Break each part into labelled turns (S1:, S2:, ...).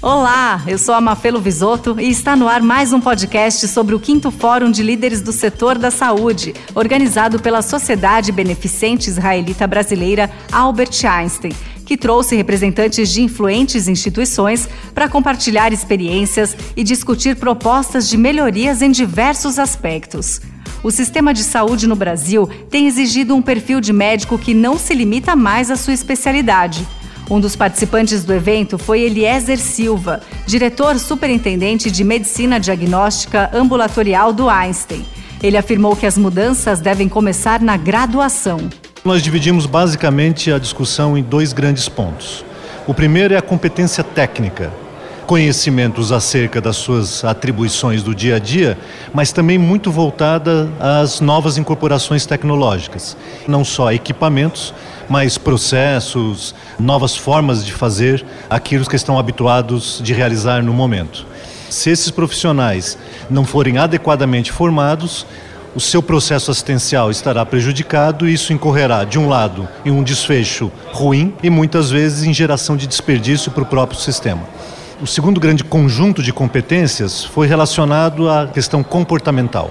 S1: Olá, eu sou a Mafelo Visoto e está no ar mais um podcast sobre o quinto Fórum de Líderes do Setor da Saúde, organizado pela Sociedade Beneficente Israelita Brasileira Albert Einstein, que trouxe representantes de influentes instituições para compartilhar experiências e discutir propostas de melhorias em diversos aspectos. O sistema de saúde no Brasil tem exigido um perfil de médico que não se limita mais à sua especialidade. Um dos participantes do evento foi Eliezer Silva, diretor superintendente de medicina diagnóstica ambulatorial do Einstein. Ele afirmou que as mudanças devem começar na graduação.
S2: Nós dividimos basicamente a discussão em dois grandes pontos. O primeiro é a competência técnica, conhecimentos acerca das suas atribuições do dia a dia, mas também muito voltada às novas incorporações tecnológicas. Não só equipamentos, mas processos, novas formas de fazer aquilo que estão habituados de realizar no momento. Se esses profissionais não forem adequadamente formados, o seu processo assistencial estará prejudicado e isso incorrerá, de um lado, em um desfecho ruim e muitas vezes em geração de desperdício para o próprio sistema. O segundo grande conjunto de competências foi relacionado à questão comportamental.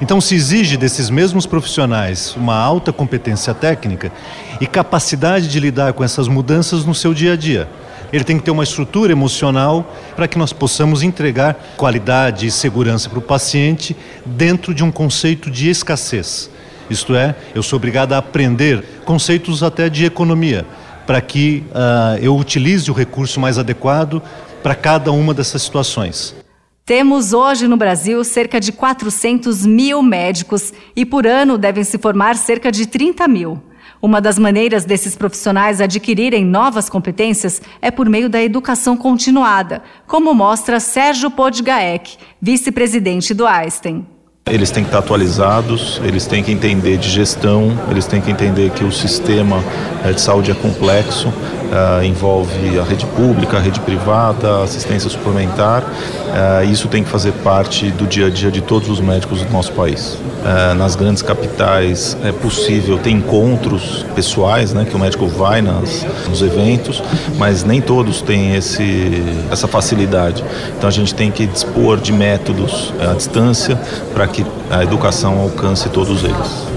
S2: Então, se exige desses mesmos profissionais uma alta competência técnica e capacidade de lidar com essas mudanças no seu dia a dia. Ele tem que ter uma estrutura emocional para que nós possamos entregar qualidade e segurança para o paciente dentro de um conceito de escassez. Isto é, eu sou obrigado a aprender conceitos até de economia, para que uh, eu utilize o recurso mais adequado para cada uma dessas situações.
S1: Temos hoje no Brasil cerca de 400 mil médicos e por ano devem se formar cerca de 30 mil. Uma das maneiras desses profissionais adquirirem novas competências é por meio da educação continuada, como mostra Sérgio Podgaek, vice-presidente do Einstein.
S3: Eles têm que estar atualizados, eles têm que entender de gestão, eles têm que entender que o sistema eh, de saúde é complexo, uh, envolve a rede pública, a rede privada, assistência suplementar. Uh, isso tem que fazer parte do dia a dia de todos os médicos do nosso país. Uh, nas grandes capitais é possível ter encontros pessoais, né, que o médico vai nas, nos eventos, mas nem todos têm esse, essa facilidade. Então a gente tem que dispor de métodos à distância para que a educação alcance todos eles.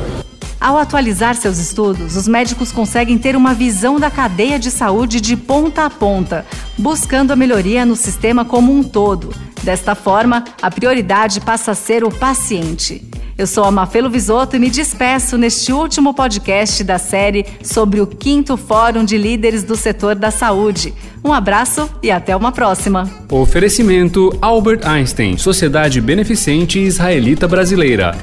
S1: Ao atualizar seus estudos, os médicos conseguem ter uma visão da cadeia de saúde de ponta a ponta, buscando a melhoria no sistema como um todo. Desta forma, a prioridade passa a ser o paciente. Eu sou a Mafelo Visoto e me despeço neste último podcast da série sobre o quinto Fórum de Líderes do Setor da Saúde. Um abraço e até uma próxima.
S4: Oferecimento Albert Einstein, Sociedade Beneficente Israelita Brasileira.